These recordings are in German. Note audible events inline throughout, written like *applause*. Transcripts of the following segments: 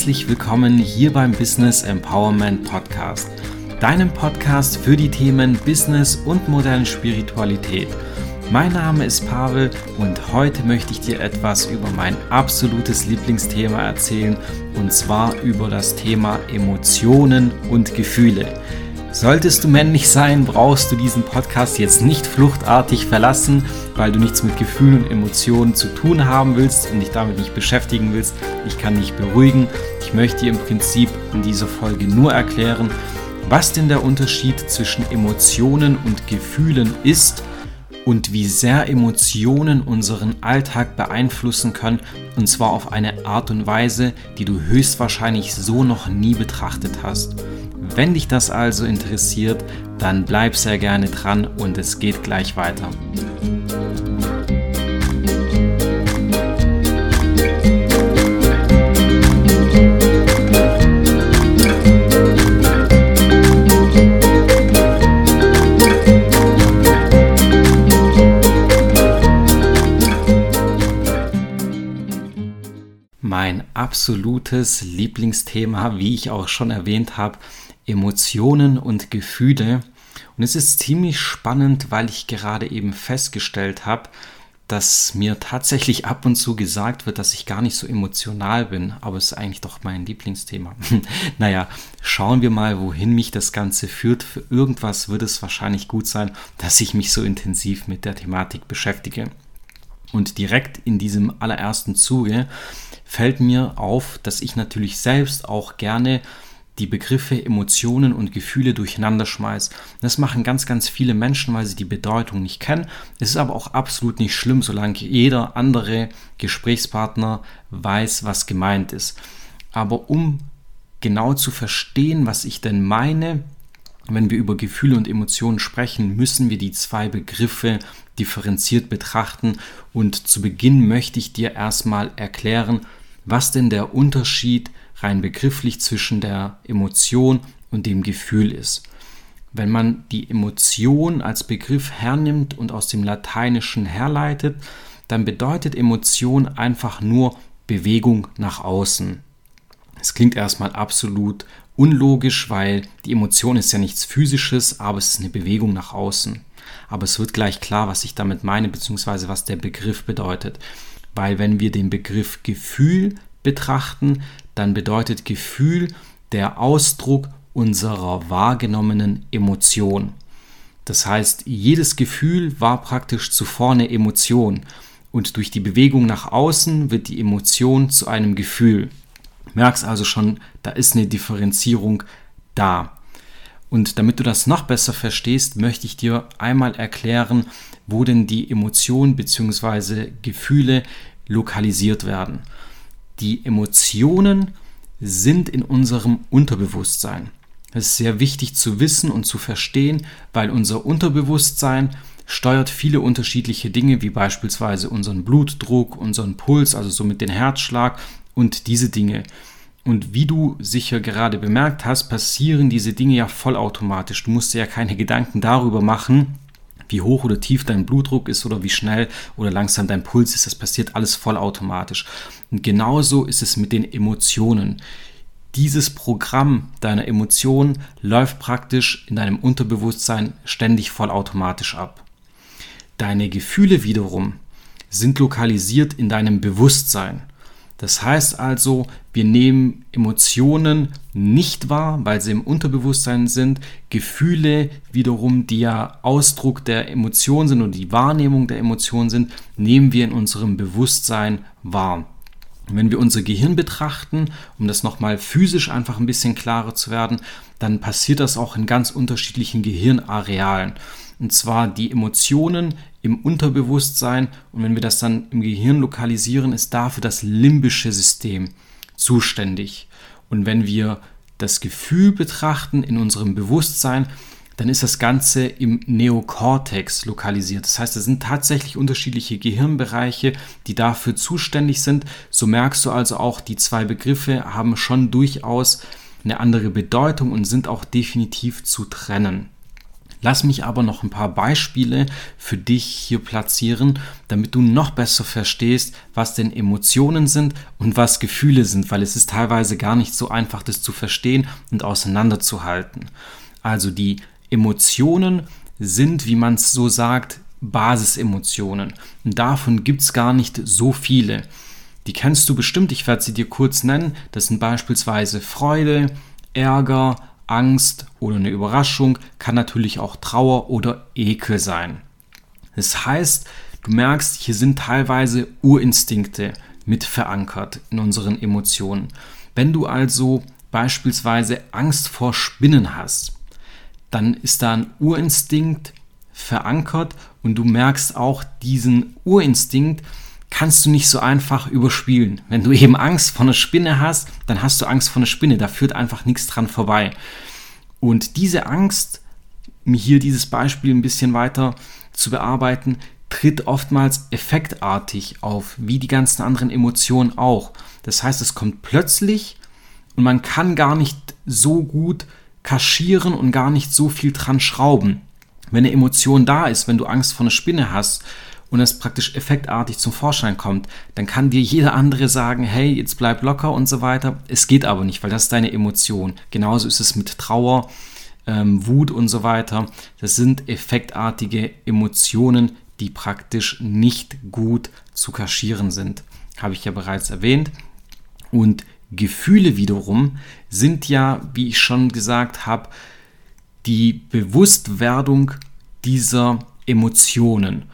herzlich willkommen hier beim Business Empowerment Podcast, deinem Podcast für die Themen Business und moderne Spiritualität. Mein Name ist Pavel und heute möchte ich dir etwas über mein absolutes Lieblingsthema erzählen und zwar über das Thema Emotionen und Gefühle. Solltest du männlich sein, brauchst du diesen Podcast jetzt nicht fluchtartig verlassen, weil du nichts mit Gefühlen und Emotionen zu tun haben willst und dich damit nicht beschäftigen willst. Ich kann dich beruhigen. Ich möchte dir im Prinzip in dieser Folge nur erklären, was denn der Unterschied zwischen Emotionen und Gefühlen ist und wie sehr Emotionen unseren Alltag beeinflussen können, und zwar auf eine Art und Weise, die du höchstwahrscheinlich so noch nie betrachtet hast. Wenn dich das also interessiert, dann bleib sehr gerne dran und es geht gleich weiter. Mein absolutes Lieblingsthema, wie ich auch schon erwähnt habe, Emotionen und Gefühle. Und es ist ziemlich spannend, weil ich gerade eben festgestellt habe, dass mir tatsächlich ab und zu gesagt wird, dass ich gar nicht so emotional bin, aber es ist eigentlich doch mein Lieblingsthema. *laughs* naja, schauen wir mal, wohin mich das Ganze führt. Für irgendwas wird es wahrscheinlich gut sein, dass ich mich so intensiv mit der Thematik beschäftige. Und direkt in diesem allerersten Zuge fällt mir auf, dass ich natürlich selbst auch gerne die Begriffe Emotionen und Gefühle durcheinander schmeißt. Das machen ganz, ganz viele Menschen, weil sie die Bedeutung nicht kennen. Es ist aber auch absolut nicht schlimm, solange jeder andere Gesprächspartner weiß, was gemeint ist. Aber um genau zu verstehen, was ich denn meine, wenn wir über Gefühle und Emotionen sprechen, müssen wir die zwei Begriffe differenziert betrachten. Und zu Beginn möchte ich dir erstmal erklären, was denn der Unterschied ist rein begrifflich zwischen der Emotion und dem Gefühl ist. Wenn man die Emotion als Begriff hernimmt und aus dem Lateinischen herleitet, dann bedeutet Emotion einfach nur Bewegung nach außen. Es klingt erstmal absolut unlogisch, weil die Emotion ist ja nichts Physisches, aber es ist eine Bewegung nach außen. Aber es wird gleich klar, was ich damit meine, beziehungsweise was der Begriff bedeutet. Weil wenn wir den Begriff Gefühl betrachten, dann bedeutet Gefühl der Ausdruck unserer wahrgenommenen Emotion. Das heißt, jedes Gefühl war praktisch zuvor eine Emotion und durch die Bewegung nach außen wird die Emotion zu einem Gefühl. Merkst also schon, da ist eine Differenzierung da. Und damit du das noch besser verstehst, möchte ich dir einmal erklären, wo denn die Emotionen bzw. Gefühle lokalisiert werden. Die Emotionen sind in unserem Unterbewusstsein. Das ist sehr wichtig zu wissen und zu verstehen, weil unser Unterbewusstsein steuert viele unterschiedliche Dinge, wie beispielsweise unseren Blutdruck, unseren Puls, also somit den Herzschlag und diese Dinge. Und wie du sicher gerade bemerkt hast, passieren diese Dinge ja vollautomatisch. Du musst dir ja keine Gedanken darüber machen, wie hoch oder tief dein Blutdruck ist oder wie schnell oder langsam dein Puls ist. Das passiert alles vollautomatisch. Und genauso ist es mit den Emotionen. Dieses Programm deiner Emotionen läuft praktisch in deinem Unterbewusstsein ständig vollautomatisch ab. Deine Gefühle wiederum sind lokalisiert in deinem Bewusstsein. Das heißt also, wir nehmen Emotionen nicht wahr, weil sie im Unterbewusstsein sind. Gefühle wiederum, die ja Ausdruck der Emotion sind und die Wahrnehmung der Emotion sind, nehmen wir in unserem Bewusstsein wahr. wenn wir unser Gehirn betrachten, um das nochmal physisch einfach ein bisschen klarer zu werden, dann passiert das auch in ganz unterschiedlichen Gehirnarealen. Und zwar die Emotionen im Unterbewusstsein und wenn wir das dann im Gehirn lokalisieren, ist dafür das limbische System zuständig. Und wenn wir das Gefühl betrachten in unserem Bewusstsein, dann ist das Ganze im Neokortex lokalisiert. Das heißt, es sind tatsächlich unterschiedliche Gehirnbereiche, die dafür zuständig sind. So merkst du also auch, die zwei Begriffe haben schon durchaus eine andere Bedeutung und sind auch definitiv zu trennen. Lass mich aber noch ein paar Beispiele für dich hier platzieren, damit du noch besser verstehst, was denn Emotionen sind und was Gefühle sind, weil es ist teilweise gar nicht so einfach, das zu verstehen und auseinanderzuhalten. Also die Emotionen sind, wie man es so sagt, Basisemotionen. Und davon gibt es gar nicht so viele. Die kennst du bestimmt, ich werde sie dir kurz nennen. Das sind beispielsweise Freude, Ärger, Angst oder eine Überraschung, kann natürlich auch Trauer oder Ekel sein. Das heißt, du merkst, hier sind teilweise Urinstinkte mit verankert in unseren Emotionen. Wenn du also beispielsweise Angst vor Spinnen hast, dann ist da ein Urinstinkt verankert und du merkst auch diesen Urinstinkt, kannst du nicht so einfach überspielen. Wenn du eben Angst vor einer Spinne hast, dann hast du Angst vor einer Spinne. Da führt einfach nichts dran vorbei. Und diese Angst, hier dieses Beispiel ein bisschen weiter zu bearbeiten, tritt oftmals effektartig auf, wie die ganzen anderen Emotionen auch. Das heißt, es kommt plötzlich und man kann gar nicht so gut kaschieren und gar nicht so viel dran schrauben. Wenn eine Emotion da ist, wenn du Angst vor einer Spinne hast und es praktisch effektartig zum Vorschein kommt, dann kann dir jeder andere sagen, hey, jetzt bleib locker und so weiter. Es geht aber nicht, weil das ist deine Emotion. Genauso ist es mit Trauer, ähm, Wut und so weiter. Das sind effektartige Emotionen, die praktisch nicht gut zu kaschieren sind. Habe ich ja bereits erwähnt. Und Gefühle wiederum sind ja, wie ich schon gesagt habe, die Bewusstwerdung dieser Emotionen.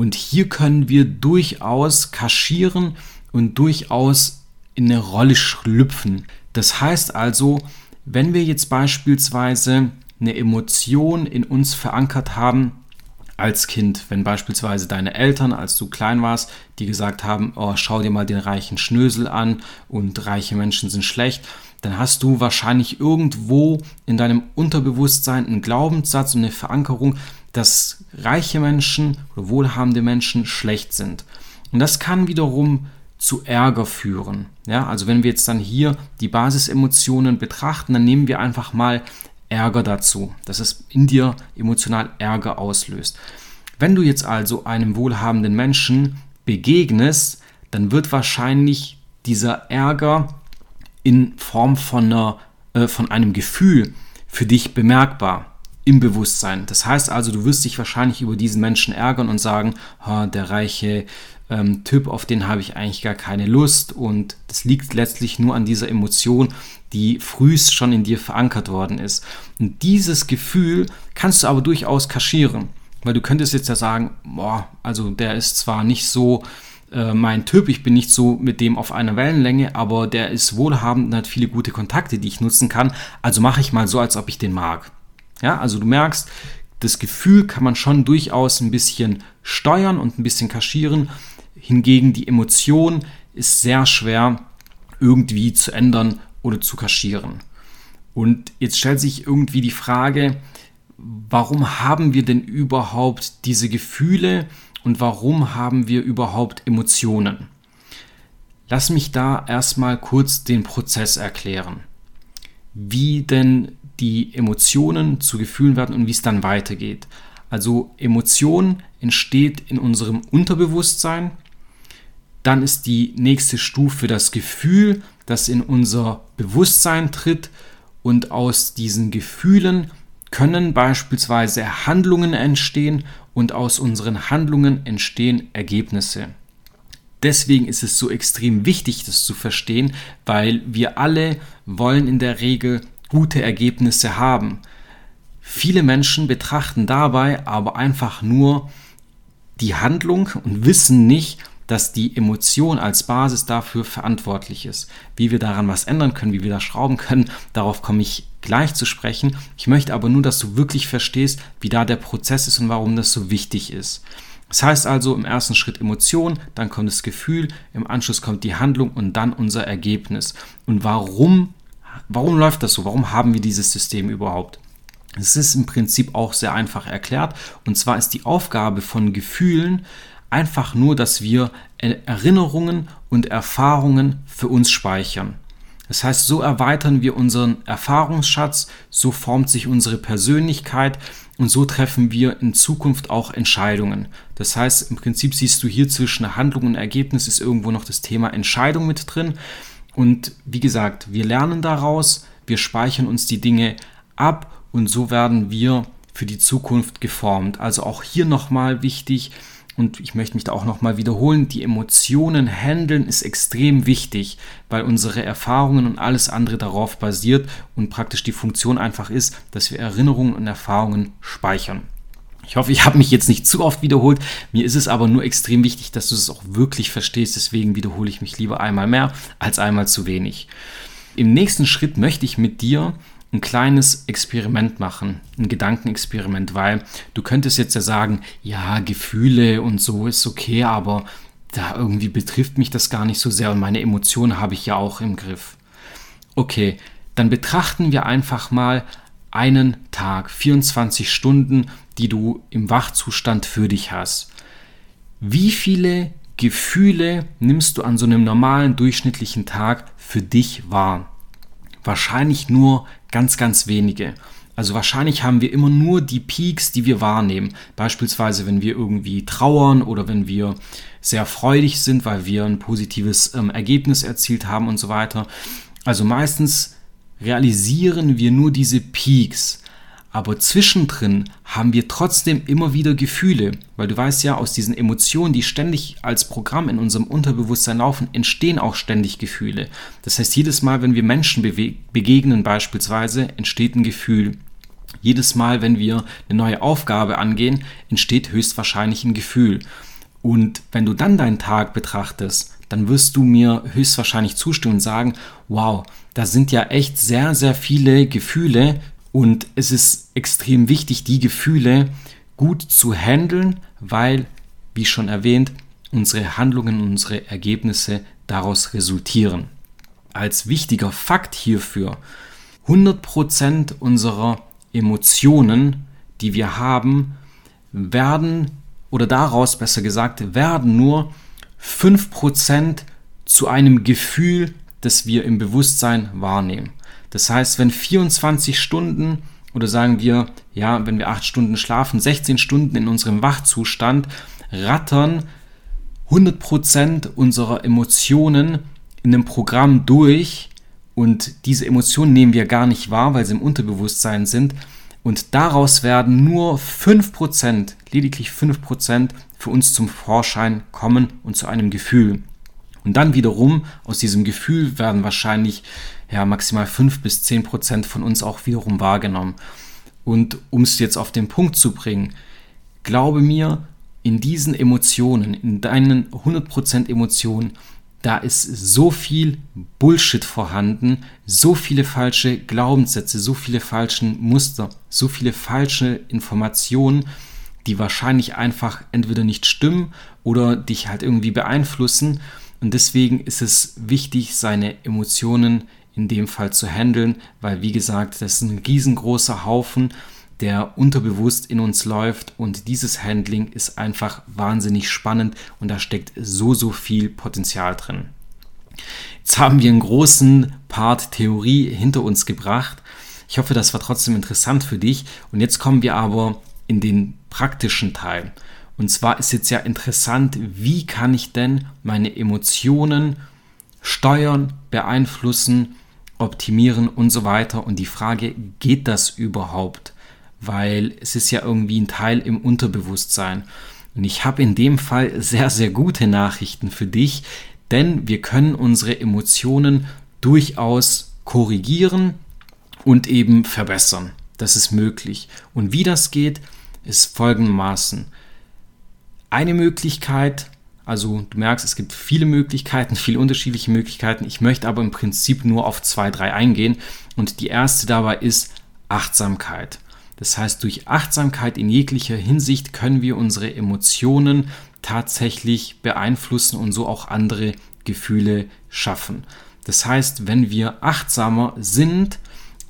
Und hier können wir durchaus kaschieren und durchaus in eine Rolle schlüpfen. Das heißt also, wenn wir jetzt beispielsweise eine Emotion in uns verankert haben als Kind, wenn beispielsweise deine Eltern, als du klein warst, die gesagt haben, oh, schau dir mal den reichen Schnösel an und reiche Menschen sind schlecht, dann hast du wahrscheinlich irgendwo in deinem Unterbewusstsein einen Glaubenssatz und eine Verankerung, dass reiche Menschen oder wohlhabende Menschen schlecht sind. Und das kann wiederum zu Ärger führen. Ja, also wenn wir jetzt dann hier die Basisemotionen betrachten, dann nehmen wir einfach mal Ärger dazu, dass es in dir emotional Ärger auslöst. Wenn du jetzt also einem wohlhabenden Menschen begegnest, dann wird wahrscheinlich dieser Ärger in Form von, einer, äh, von einem Gefühl für dich bemerkbar im Bewusstsein. Das heißt also, du wirst dich wahrscheinlich über diesen Menschen ärgern und sagen, oh, der reiche ähm, Typ, auf den habe ich eigentlich gar keine Lust und das liegt letztlich nur an dieser Emotion, die frühst schon in dir verankert worden ist. Und dieses Gefühl kannst du aber durchaus kaschieren, weil du könntest jetzt ja sagen, boah, also der ist zwar nicht so äh, mein Typ, ich bin nicht so mit dem auf einer Wellenlänge, aber der ist wohlhabend und hat viele gute Kontakte, die ich nutzen kann, also mache ich mal so, als ob ich den mag. Ja, also du merkst, das Gefühl kann man schon durchaus ein bisschen steuern und ein bisschen kaschieren. Hingegen die Emotion ist sehr schwer irgendwie zu ändern oder zu kaschieren. Und jetzt stellt sich irgendwie die Frage, warum haben wir denn überhaupt diese Gefühle und warum haben wir überhaupt Emotionen? Lass mich da erstmal kurz den Prozess erklären. Wie denn die Emotionen zu Gefühlen werden und wie es dann weitergeht. Also Emotion entsteht in unserem Unterbewusstsein. Dann ist die nächste Stufe das Gefühl, das in unser Bewusstsein tritt. Und aus diesen Gefühlen können beispielsweise Handlungen entstehen und aus unseren Handlungen entstehen Ergebnisse. Deswegen ist es so extrem wichtig, das zu verstehen, weil wir alle wollen in der Regel gute Ergebnisse haben. Viele Menschen betrachten dabei aber einfach nur die Handlung und wissen nicht, dass die Emotion als Basis dafür verantwortlich ist. Wie wir daran was ändern können, wie wir da schrauben können, darauf komme ich gleich zu sprechen. Ich möchte aber nur, dass du wirklich verstehst, wie da der Prozess ist und warum das so wichtig ist. Das heißt also im ersten Schritt Emotion, dann kommt das Gefühl, im Anschluss kommt die Handlung und dann unser Ergebnis. Und warum Warum läuft das so? Warum haben wir dieses System überhaupt? Es ist im Prinzip auch sehr einfach erklärt. Und zwar ist die Aufgabe von Gefühlen einfach nur, dass wir Erinnerungen und Erfahrungen für uns speichern. Das heißt, so erweitern wir unseren Erfahrungsschatz, so formt sich unsere Persönlichkeit und so treffen wir in Zukunft auch Entscheidungen. Das heißt, im Prinzip siehst du hier zwischen Handlung und Ergebnis ist irgendwo noch das Thema Entscheidung mit drin. Und wie gesagt, wir lernen daraus, wir speichern uns die Dinge ab und so werden wir für die Zukunft geformt. Also auch hier nochmal wichtig, und ich möchte mich da auch nochmal wiederholen, die Emotionen handeln ist extrem wichtig, weil unsere Erfahrungen und alles andere darauf basiert und praktisch die Funktion einfach ist, dass wir Erinnerungen und Erfahrungen speichern. Ich hoffe, ich habe mich jetzt nicht zu oft wiederholt. Mir ist es aber nur extrem wichtig, dass du es auch wirklich verstehst. Deswegen wiederhole ich mich lieber einmal mehr als einmal zu wenig. Im nächsten Schritt möchte ich mit dir ein kleines Experiment machen, ein Gedankenexperiment, weil du könntest jetzt ja sagen, ja, Gefühle und so ist okay, aber da irgendwie betrifft mich das gar nicht so sehr und meine Emotionen habe ich ja auch im Griff. Okay, dann betrachten wir einfach mal einen Tag, 24 Stunden, die du im Wachzustand für dich hast. Wie viele Gefühle nimmst du an so einem normalen durchschnittlichen Tag für dich wahr? Wahrscheinlich nur ganz, ganz wenige. Also wahrscheinlich haben wir immer nur die Peaks, die wir wahrnehmen. Beispielsweise, wenn wir irgendwie trauern oder wenn wir sehr freudig sind, weil wir ein positives ähm, Ergebnis erzielt haben und so weiter. Also meistens realisieren wir nur diese Peaks. Aber zwischendrin haben wir trotzdem immer wieder Gefühle, weil du weißt ja, aus diesen Emotionen, die ständig als Programm in unserem Unterbewusstsein laufen, entstehen auch ständig Gefühle. Das heißt, jedes Mal, wenn wir Menschen begegnen beispielsweise, entsteht ein Gefühl. Jedes Mal, wenn wir eine neue Aufgabe angehen, entsteht höchstwahrscheinlich ein Gefühl. Und wenn du dann deinen Tag betrachtest, dann wirst du mir höchstwahrscheinlich zustimmen und sagen, wow, da sind ja echt sehr, sehr viele Gefühle, und es ist extrem wichtig, die Gefühle gut zu handeln, weil, wie schon erwähnt, unsere Handlungen, unsere Ergebnisse daraus resultieren. Als wichtiger Fakt hierfür, 100% unserer Emotionen, die wir haben, werden, oder daraus besser gesagt, werden nur 5% zu einem Gefühl, das wir im Bewusstsein wahrnehmen. Das heißt, wenn 24 Stunden oder sagen wir, ja, wenn wir 8 Stunden schlafen, 16 Stunden in unserem Wachzustand rattern 100% unserer Emotionen in einem Programm durch und diese Emotionen nehmen wir gar nicht wahr, weil sie im Unterbewusstsein sind und daraus werden nur 5%, lediglich 5% für uns zum Vorschein kommen und zu einem Gefühl. Und dann wiederum aus diesem Gefühl werden wahrscheinlich ja, maximal 5 bis 10 Prozent von uns auch wiederum wahrgenommen. Und um es jetzt auf den Punkt zu bringen, glaube mir, in diesen Emotionen, in deinen 100% Emotionen, da ist so viel Bullshit vorhanden, so viele falsche Glaubenssätze, so viele falsche Muster, so viele falsche Informationen, die wahrscheinlich einfach entweder nicht stimmen oder dich halt irgendwie beeinflussen. Und deswegen ist es wichtig, seine Emotionen in dem Fall zu handeln, weil wie gesagt, das ist ein riesengroßer Haufen, der unterbewusst in uns läuft und dieses Handling ist einfach wahnsinnig spannend und da steckt so, so viel Potenzial drin. Jetzt haben wir einen großen Part Theorie hinter uns gebracht. Ich hoffe, das war trotzdem interessant für dich. Und jetzt kommen wir aber in den praktischen Teil. Und zwar ist jetzt ja interessant, wie kann ich denn meine Emotionen steuern, beeinflussen optimieren und so weiter. Und die Frage, geht das überhaupt? Weil es ist ja irgendwie ein Teil im Unterbewusstsein. Und ich habe in dem Fall sehr, sehr gute Nachrichten für dich, denn wir können unsere Emotionen durchaus korrigieren und eben verbessern. Das ist möglich. Und wie das geht, ist folgendermaßen. Eine Möglichkeit, also du merkst, es gibt viele Möglichkeiten, viele unterschiedliche Möglichkeiten. Ich möchte aber im Prinzip nur auf zwei, drei eingehen. Und die erste dabei ist Achtsamkeit. Das heißt, durch Achtsamkeit in jeglicher Hinsicht können wir unsere Emotionen tatsächlich beeinflussen und so auch andere Gefühle schaffen. Das heißt, wenn wir achtsamer sind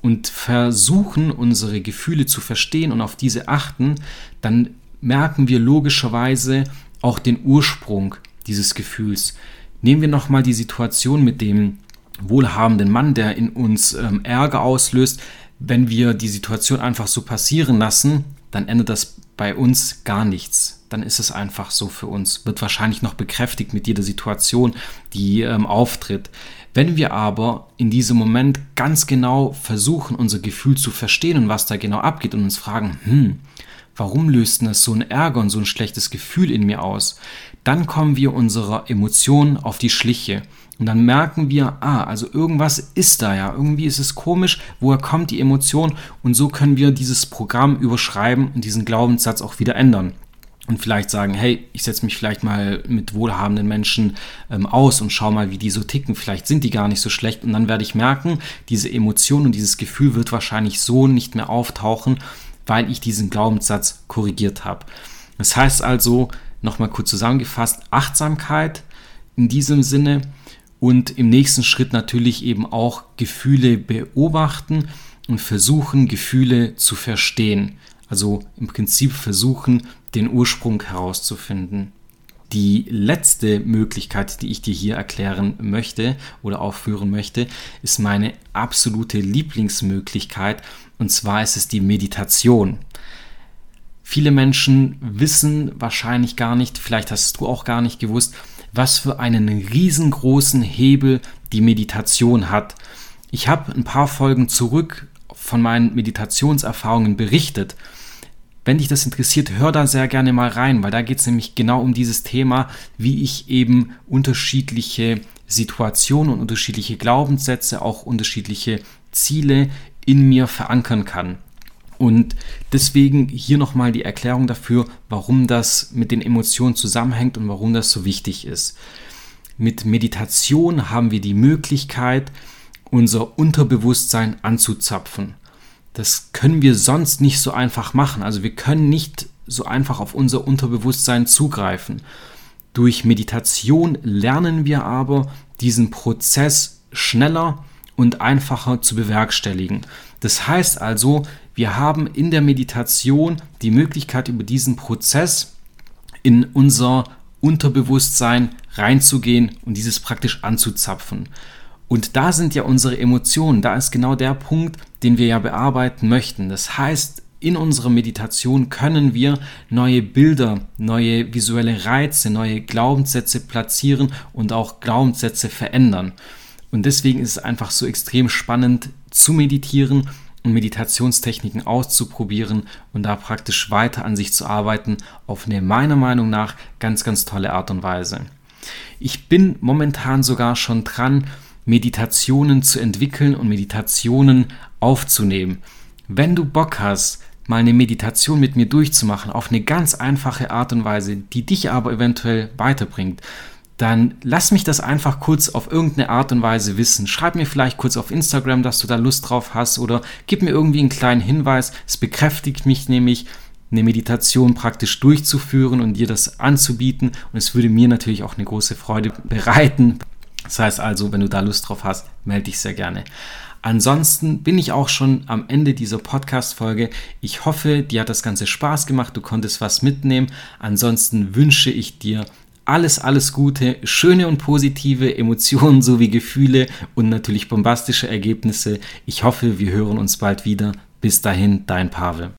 und versuchen, unsere Gefühle zu verstehen und auf diese achten, dann merken wir logischerweise, auch den Ursprung dieses Gefühls. Nehmen wir nochmal die Situation mit dem wohlhabenden Mann, der in uns ähm, Ärger auslöst. Wenn wir die Situation einfach so passieren lassen, dann ändert das bei uns gar nichts. Dann ist es einfach so für uns. Wird wahrscheinlich noch bekräftigt mit jeder Situation, die ähm, auftritt. Wenn wir aber in diesem Moment ganz genau versuchen, unser Gefühl zu verstehen und was da genau abgeht und uns fragen, hm, warum löst denn das so ein Ärger und so ein schlechtes Gefühl in mir aus? Dann kommen wir unserer Emotion auf die Schliche. Und dann merken wir, ah, also irgendwas ist da ja, irgendwie ist es komisch, woher kommt die Emotion? Und so können wir dieses Programm überschreiben und diesen Glaubenssatz auch wieder ändern und vielleicht sagen, hey, ich setze mich vielleicht mal mit wohlhabenden Menschen ähm, aus und schau mal, wie die so ticken. Vielleicht sind die gar nicht so schlecht und dann werde ich merken, diese Emotion und dieses Gefühl wird wahrscheinlich so nicht mehr auftauchen, weil ich diesen Glaubenssatz korrigiert habe. Das heißt also, nochmal kurz zusammengefasst, Achtsamkeit in diesem Sinne und im nächsten Schritt natürlich eben auch Gefühle beobachten und versuchen, Gefühle zu verstehen. Also im Prinzip versuchen, den Ursprung herauszufinden. Die letzte Möglichkeit, die ich dir hier erklären möchte oder aufführen möchte, ist meine absolute Lieblingsmöglichkeit und zwar ist es die Meditation. Viele Menschen wissen wahrscheinlich gar nicht, vielleicht hast du auch gar nicht gewusst, was für einen riesengroßen Hebel die Meditation hat. Ich habe ein paar Folgen zurück von meinen Meditationserfahrungen berichtet wenn dich das interessiert, hör da sehr gerne mal rein, weil da geht es nämlich genau um dieses Thema, wie ich eben unterschiedliche Situationen und unterschiedliche Glaubenssätze, auch unterschiedliche Ziele in mir verankern kann. Und deswegen hier nochmal die Erklärung dafür, warum das mit den Emotionen zusammenhängt und warum das so wichtig ist. Mit Meditation haben wir die Möglichkeit, unser Unterbewusstsein anzuzapfen. Das können wir sonst nicht so einfach machen. Also wir können nicht so einfach auf unser Unterbewusstsein zugreifen. Durch Meditation lernen wir aber, diesen Prozess schneller und einfacher zu bewerkstelligen. Das heißt also, wir haben in der Meditation die Möglichkeit, über diesen Prozess in unser Unterbewusstsein reinzugehen und dieses praktisch anzuzapfen. Und da sind ja unsere Emotionen, da ist genau der Punkt, den wir ja bearbeiten möchten. Das heißt, in unserer Meditation können wir neue Bilder, neue visuelle Reize, neue Glaubenssätze platzieren und auch Glaubenssätze verändern. Und deswegen ist es einfach so extrem spannend zu meditieren und Meditationstechniken auszuprobieren und da praktisch weiter an sich zu arbeiten auf eine meiner Meinung nach ganz, ganz tolle Art und Weise. Ich bin momentan sogar schon dran, Meditationen zu entwickeln und Meditationen aufzunehmen. Wenn du Bock hast, mal eine Meditation mit mir durchzumachen, auf eine ganz einfache Art und Weise, die dich aber eventuell weiterbringt, dann lass mich das einfach kurz auf irgendeine Art und Weise wissen. Schreib mir vielleicht kurz auf Instagram, dass du da Lust drauf hast oder gib mir irgendwie einen kleinen Hinweis. Es bekräftigt mich nämlich, eine Meditation praktisch durchzuführen und dir das anzubieten. Und es würde mir natürlich auch eine große Freude bereiten, das heißt also, wenn du da Lust drauf hast, melde dich sehr gerne. Ansonsten bin ich auch schon am Ende dieser Podcast-Folge. Ich hoffe, dir hat das Ganze Spaß gemacht, du konntest was mitnehmen. Ansonsten wünsche ich dir alles, alles Gute, schöne und positive Emotionen *laughs* sowie Gefühle und natürlich bombastische Ergebnisse. Ich hoffe, wir hören uns bald wieder. Bis dahin, dein Pavel.